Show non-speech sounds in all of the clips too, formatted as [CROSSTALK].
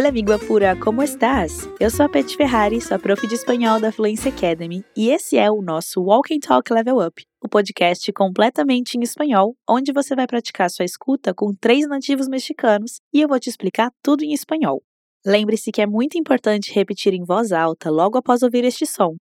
Olá, amigo apura, como estás? Eu sou a Pet Ferrari, sua prof de espanhol da Fluency Academy, e esse é o nosso Walk and Talk Level Up, o podcast completamente em espanhol, onde você vai praticar sua escuta com três nativos mexicanos e eu vou te explicar tudo em espanhol. Lembre-se que é muito importante repetir em voz alta logo após ouvir este som.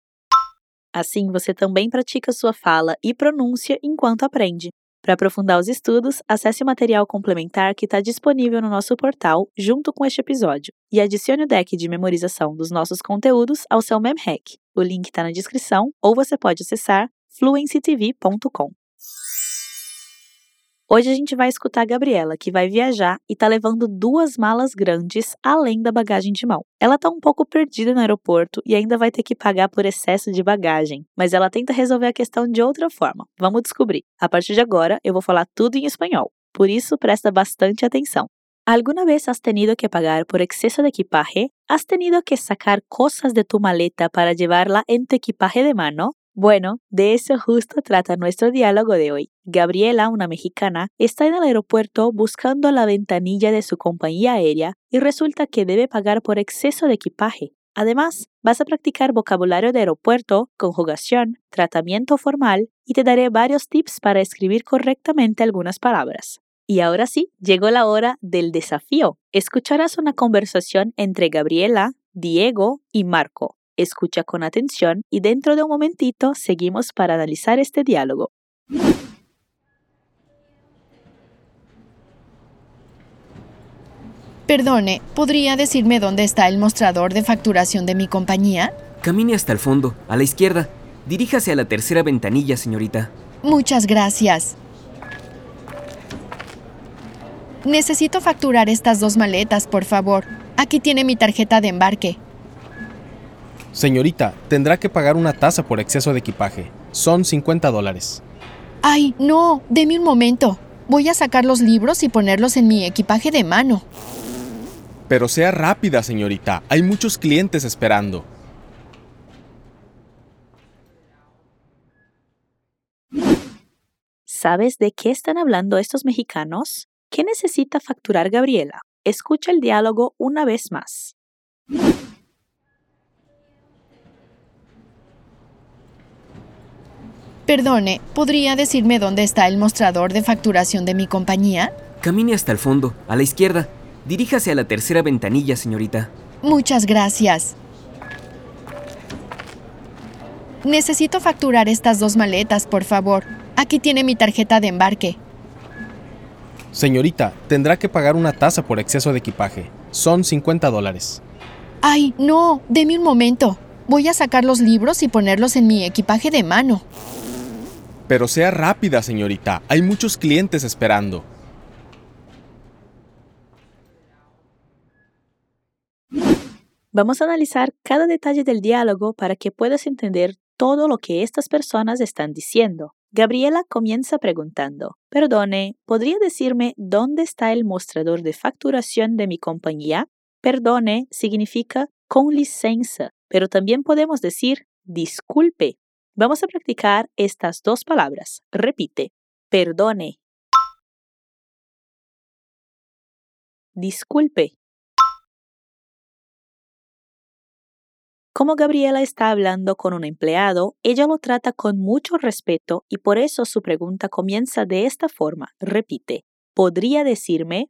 Assim, você também pratica sua fala e pronúncia enquanto aprende. Para aprofundar os estudos, acesse o material complementar que está disponível no nosso portal junto com este episódio e adicione o deck de memorização dos nossos conteúdos ao seu MemHack. O link está na descrição ou você pode acessar fluencytv.com. Hoje a gente vai escutar a Gabriela, que vai viajar e tá levando duas malas grandes além da bagagem de mão. Ela tá um pouco perdida no aeroporto e ainda vai ter que pagar por excesso de bagagem, mas ela tenta resolver a questão de outra forma. Vamos descobrir. A partir de agora, eu vou falar tudo em espanhol. Por isso, presta bastante atenção. ¿Alguna vez has tenido que pagar por exceso de equipaje? ¿Has tenido que sacar cosas de tu maleta para llevarla en tu equipaje de mano? Bueno, de eso justo trata nuestro diálogo de hoy. Gabriela, una mexicana, está en el aeropuerto buscando la ventanilla de su compañía aérea y resulta que debe pagar por exceso de equipaje. Además, vas a practicar vocabulario de aeropuerto, conjugación, tratamiento formal y te daré varios tips para escribir correctamente algunas palabras. Y ahora sí, llegó la hora del desafío. Escucharás una conversación entre Gabriela, Diego y Marco. Escucha con atención y dentro de un momentito seguimos para analizar este diálogo. Perdone, ¿podría decirme dónde está el mostrador de facturación de mi compañía? Camine hasta el fondo, a la izquierda. Diríjase a la tercera ventanilla, señorita. Muchas gracias. Necesito facturar estas dos maletas, por favor. Aquí tiene mi tarjeta de embarque. Señorita, tendrá que pagar una tasa por exceso de equipaje. Son 50 dólares. Ay, no, deme un momento. Voy a sacar los libros y ponerlos en mi equipaje de mano. Pero sea rápida, señorita. Hay muchos clientes esperando. ¿Sabes de qué están hablando estos mexicanos? ¿Qué necesita facturar Gabriela? Escucha el diálogo una vez más. Perdone, ¿podría decirme dónde está el mostrador de facturación de mi compañía? Camine hasta el fondo, a la izquierda. Diríjase a la tercera ventanilla, señorita. Muchas gracias. Necesito facturar estas dos maletas, por favor. Aquí tiene mi tarjeta de embarque. Señorita, tendrá que pagar una tasa por exceso de equipaje. Son 50 dólares. Ay, no, deme un momento. Voy a sacar los libros y ponerlos en mi equipaje de mano. Pero sea rápida, señorita. Hay muchos clientes esperando. Vamos a analizar cada detalle del diálogo para que puedas entender todo lo que estas personas están diciendo. Gabriela comienza preguntando, Perdone, ¿podría decirme dónde está el mostrador de facturación de mi compañía? Perdone significa con licencia, pero también podemos decir disculpe. Vamos a practicar estas dos palabras. Repite, perdone. Disculpe. Como Gabriela está hablando con un empleado, ella lo trata con mucho respeto y por eso su pregunta comienza de esta forma. Repite, ¿podría decirme?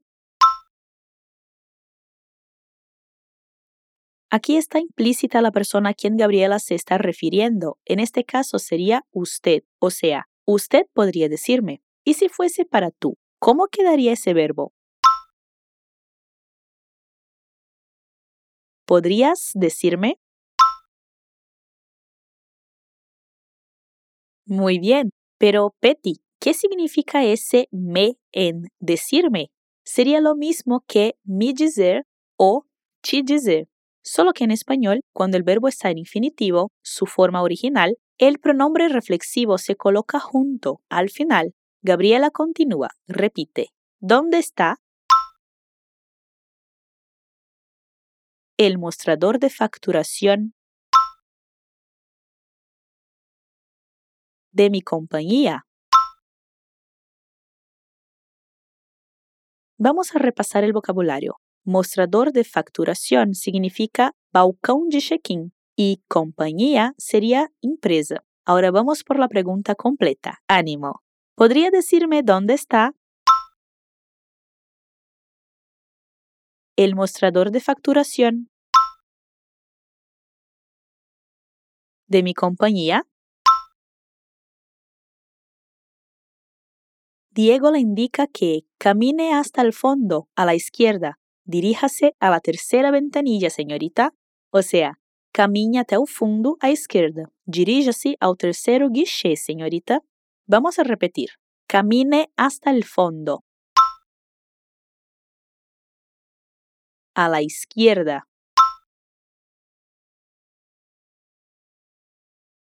Aquí está implícita la persona a quien Gabriela se está refiriendo. En este caso sería usted, o sea, usted podría decirme. ¿Y si fuese para tú? ¿Cómo quedaría ese verbo? ¿Podrías decirme? Muy bien, pero Petty, ¿qué significa ese me en decirme? Sería lo mismo que me dizer o te dizer, solo que en español, cuando el verbo está en infinitivo, su forma original, el pronombre reflexivo se coloca junto al final. Gabriela continúa, repite, ¿dónde está? El mostrador de facturación de mi compañía. Vamos a repasar el vocabulario. Mostrador de facturación significa balcão de check-in y compañía sería empresa. Ahora vamos por la pregunta completa. Ánimo. ¿Podría decirme dónde está? El mostrador de facturación de mi compañía. Diego le indica que camine hasta el fondo, a la izquierda. Diríjase a la tercera ventanilla, señorita. O sea, caminhe até o fundo à esquerda. Diríjase ao terceiro guichê, señorita. Vamos a repetir. Camine hasta el fondo. A la izquierda.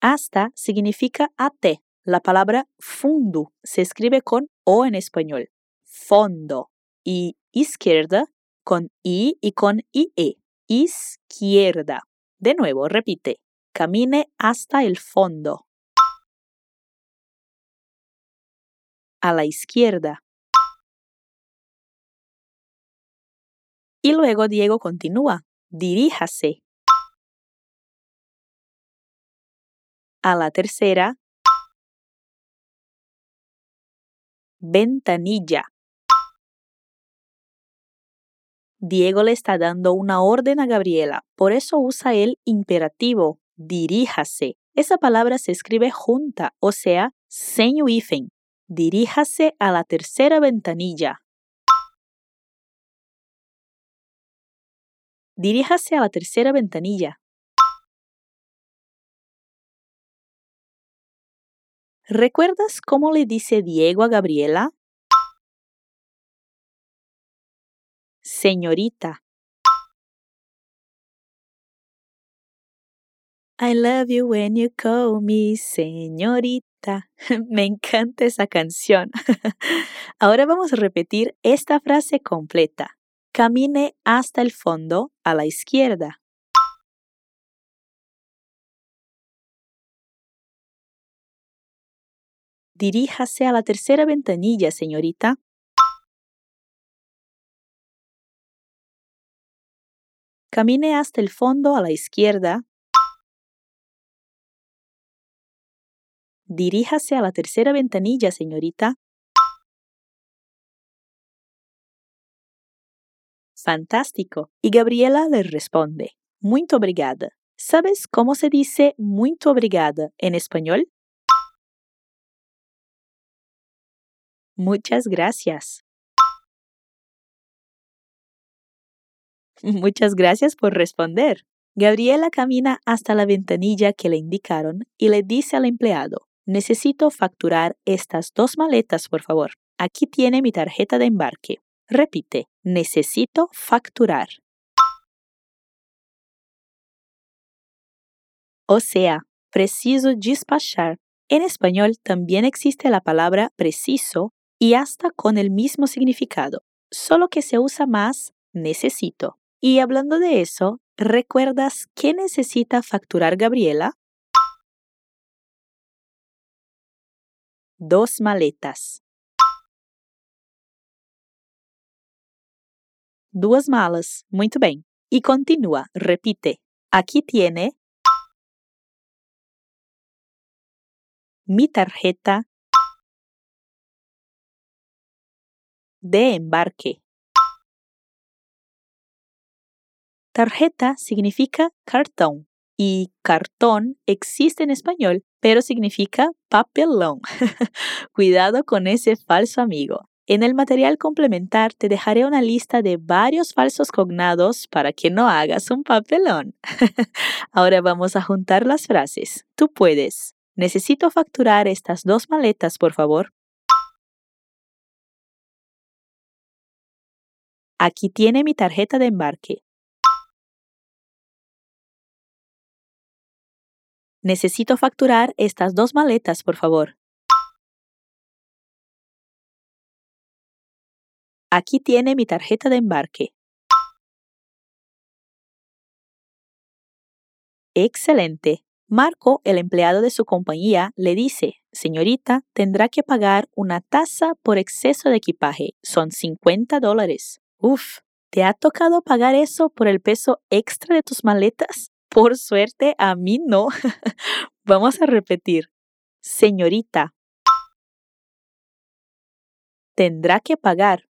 Hasta significa até. La palabra fundo se escribe con O en español. Fondo. Y izquierda con I y con IE. Izquierda. De nuevo, repite. Camine hasta el fondo. A la izquierda. Y luego Diego continúa. Diríjase. A la tercera. Ventanilla. Diego le está dando una orden a Gabriela, por eso usa el imperativo, diríjase. Esa palabra se escribe junta, o sea, sin hífen. Diríjase a la tercera ventanilla. Diríjase a la tercera ventanilla. ¿Recuerdas cómo le dice Diego a Gabriela? Señorita. I love you when you call me señorita. [LAUGHS] Me encanta esa canción. [LAUGHS] Ahora vamos a repetir esta frase completa. Camine hasta el fondo a la izquierda. Diríjase a la tercera ventanilla, señorita. Camine hasta el fondo a la izquierda. Diríjase a la tercera ventanilla, señorita. Fantástico. Y Gabriela le responde, Muito obrigada. ¿Sabes cómo se dice muito obrigada en español? Muchas gracias. Muchas gracias por responder. Gabriela camina hasta la ventanilla que le indicaron y le dice al empleado, necesito facturar estas dos maletas, por favor. Aquí tiene mi tarjeta de embarque. Repite, necesito facturar. O sea, preciso despachar. En español también existe la palabra preciso y hasta con el mismo significado, solo que se usa más necesito. Y hablando de eso, ¿recuerdas qué necesita facturar Gabriela? Dos maletas. Duas malas. Muito bem. Y continúa, repite. Aquí tiene mi tarjeta de embarque. Tarjeta significa cartón y cartón existe en español, pero significa papelón. [LAUGHS] Cuidado con ese falso amigo. En el material complementar te dejaré una lista de varios falsos cognados para que no hagas un papelón. [LAUGHS] Ahora vamos a juntar las frases. Tú puedes. Necesito facturar estas dos maletas, por favor. Aquí tiene mi tarjeta de embarque. Necesito facturar estas dos maletas, por favor. Aquí tiene mi tarjeta de embarque. Excelente. Marco, el empleado de su compañía, le dice, señorita, tendrá que pagar una tasa por exceso de equipaje. Son 50 dólares. Uf, ¿Te ha tocado pagar eso por el peso extra de tus maletas? Por suerte, a mí no. [LAUGHS] Vamos a repetir. Señorita. Tendrá que pagar.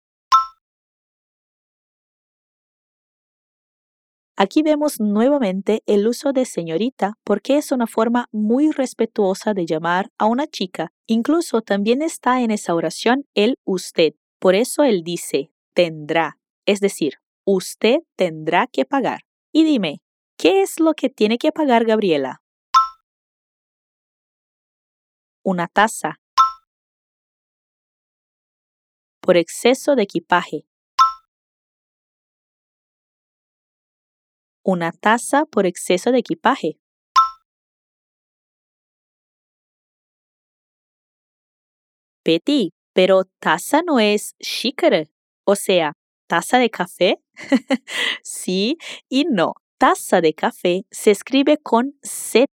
Aquí vemos nuevamente el uso de señorita porque es una forma muy respetuosa de llamar a una chica. Incluso también está en esa oración el usted. Por eso él dice tendrá, es decir, usted tendrá que pagar. Y dime, ¿qué es lo que tiene que pagar Gabriela? Una taza. Por exceso de equipaje. una tasa por exceso de equipaje. Betty, pero taza no es xícara, o sea, taza de café. [LAUGHS] sí y no. Taza de café se escribe con Z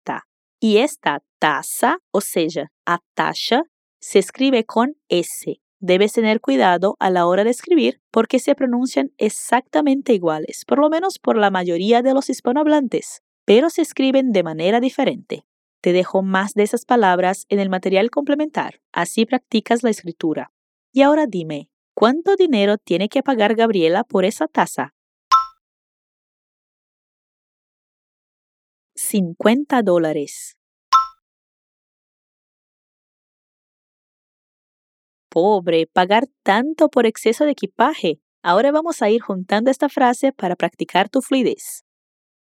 y esta taza, o sea, a taxa, se escribe con S. Debes tener cuidado a la hora de escribir porque se pronuncian exactamente iguales, por lo menos por la mayoría de los hispanohablantes, pero se escriben de manera diferente. Te dejo más de esas palabras en el material complementar, así practicas la escritura. Y ahora dime, ¿cuánto dinero tiene que pagar Gabriela por esa taza? 50 dólares. pobre pagar tanto por exceso de equipaje. Ahora vamos a ir juntando esta frase para practicar tu fluidez.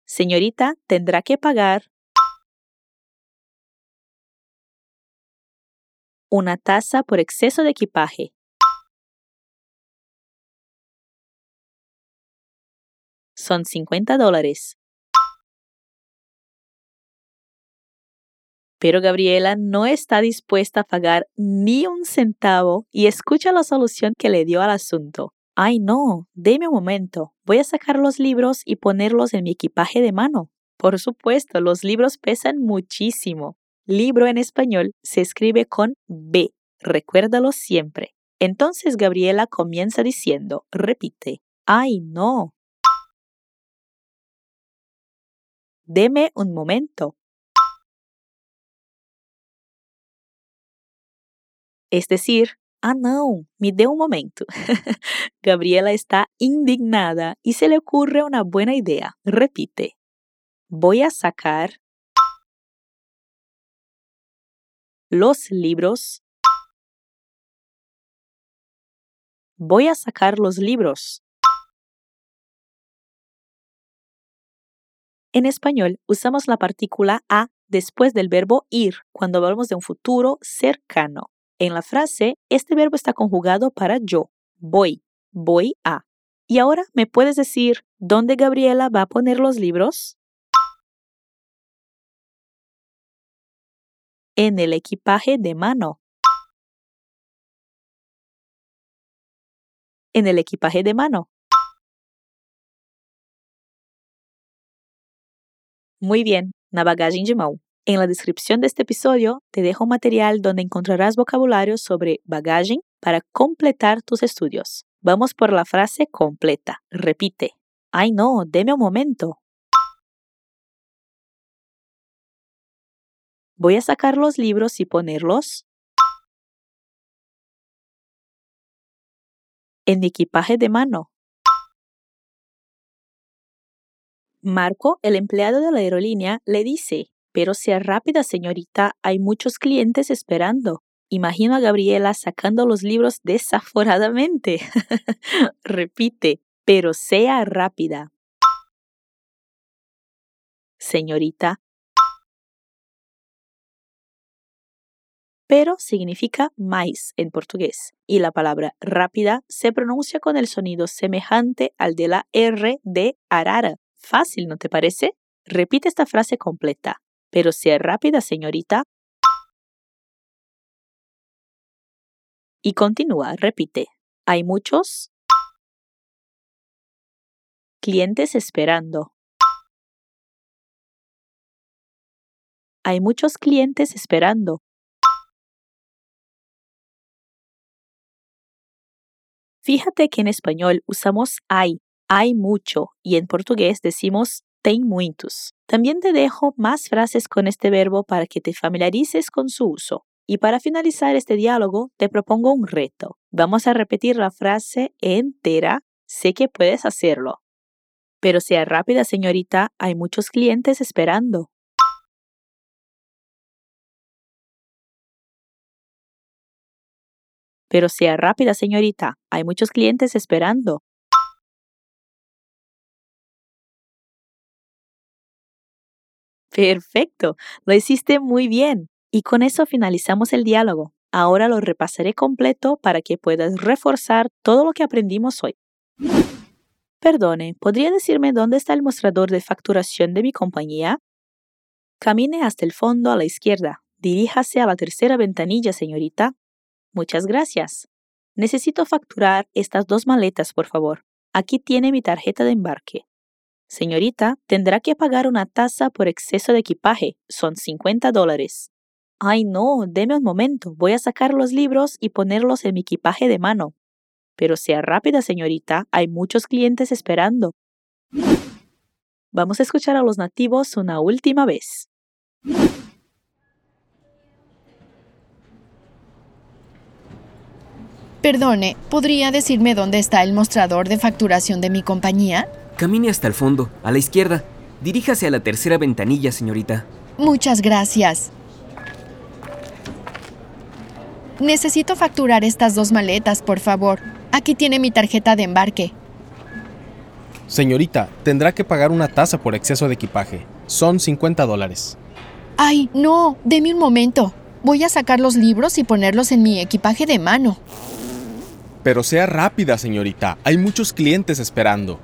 Señorita, tendrá que pagar una tasa por exceso de equipaje. Son 50 dólares. Pero Gabriela no está dispuesta a pagar ni un centavo y escucha la solución que le dio al asunto. Ay, no, deme un momento. Voy a sacar los libros y ponerlos en mi equipaje de mano. Por supuesto, los libros pesan muchísimo. Libro en español se escribe con B. Recuérdalo siempre. Entonces Gabriela comienza diciendo, repite, ay, no. Deme un momento. Es decir, ah, no, me dé un momento. [LAUGHS] Gabriela está indignada y se le ocurre una buena idea. Repite. Voy a sacar los libros. Voy a sacar los libros. En español usamos la partícula a después del verbo ir cuando hablamos de un futuro cercano. En la frase, este verbo está conjugado para yo. Voy, voy a. Y ahora, ¿me puedes decir dónde Gabriela va a poner los libros? En el equipaje de mano. En el equipaje de mano. Muy bien, na bagagem de mão. En la descripción de este episodio te dejo material donde encontrarás vocabulario sobre bagaje para completar tus estudios. Vamos por la frase completa. Repite. Ay no, deme un momento. Voy a sacar los libros y ponerlos en equipaje de mano. Marco, el empleado de la aerolínea, le dice, pero sea rápida, señorita, hay muchos clientes esperando. Imagino a Gabriela sacando los libros desaforadamente. [LAUGHS] Repite, pero sea rápida. Señorita. Pero significa mais en portugués y la palabra rápida se pronuncia con el sonido semejante al de la R de arara. Fácil, ¿no te parece? Repite esta frase completa pero sea rápida, señorita. Y continúa, repite. Hay muchos clientes esperando. Hay muchos clientes esperando. Fíjate que en español usamos hay hay mucho y en portugués decimos tem muitos. También te dejo más frases con este verbo para que te familiarices con su uso. Y para finalizar este diálogo, te propongo un reto. Vamos a repetir la frase entera. Sé que puedes hacerlo. Pero sea rápida, señorita, hay muchos clientes esperando. Pero sea rápida, señorita, hay muchos clientes esperando. Perfecto, lo hiciste muy bien. Y con eso finalizamos el diálogo. Ahora lo repasaré completo para que puedas reforzar todo lo que aprendimos hoy. Perdone, ¿podría decirme dónde está el mostrador de facturación de mi compañía? Camine hasta el fondo a la izquierda. Diríjase a la tercera ventanilla, señorita. Muchas gracias. Necesito facturar estas dos maletas, por favor. Aquí tiene mi tarjeta de embarque. Señorita, tendrá que pagar una tasa por exceso de equipaje. Son 50 dólares. Ay, no, deme un momento. Voy a sacar los libros y ponerlos en mi equipaje de mano. Pero sea rápida, señorita. Hay muchos clientes esperando. Vamos a escuchar a los nativos una última vez. Perdone, ¿podría decirme dónde está el mostrador de facturación de mi compañía? Camine hasta el fondo, a la izquierda. Diríjase a la tercera ventanilla, señorita. Muchas gracias. Necesito facturar estas dos maletas, por favor. Aquí tiene mi tarjeta de embarque. Señorita, tendrá que pagar una tasa por exceso de equipaje. Son 50 dólares. Ay, no, deme un momento. Voy a sacar los libros y ponerlos en mi equipaje de mano. Pero sea rápida, señorita. Hay muchos clientes esperando.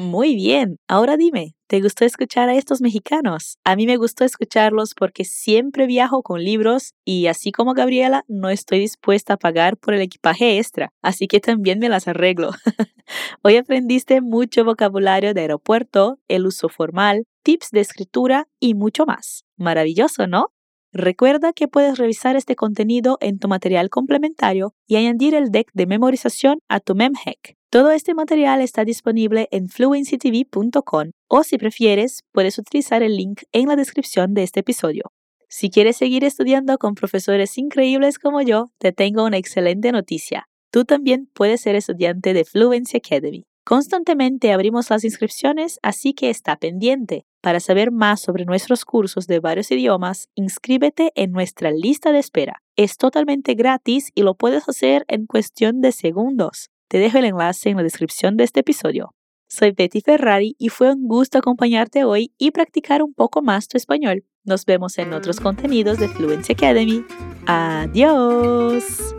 Muy bien, ahora dime, ¿te gustó escuchar a estos mexicanos? A mí me gustó escucharlos porque siempre viajo con libros y así como Gabriela, no estoy dispuesta a pagar por el equipaje extra, así que también me las arreglo. [LAUGHS] Hoy aprendiste mucho vocabulario de aeropuerto, el uso formal, tips de escritura y mucho más. Maravilloso, ¿no? Recuerda que puedes revisar este contenido en tu material complementario y añadir el deck de memorización a tu memhack. Todo este material está disponible en fluencytv.com o si prefieres, puedes utilizar el link en la descripción de este episodio. Si quieres seguir estudiando con profesores increíbles como yo, te tengo una excelente noticia. Tú también puedes ser estudiante de Fluency Academy. Constantemente abrimos las inscripciones, así que está pendiente. Para saber más sobre nuestros cursos de varios idiomas, inscríbete en nuestra lista de espera. Es totalmente gratis y lo puedes hacer en cuestión de segundos. Te dejo el enlace en la descripción de este episodio. Soy Betty Ferrari y fue un gusto acompañarte hoy y practicar un poco más tu español. Nos vemos en otros contenidos de Fluency Academy. Adiós.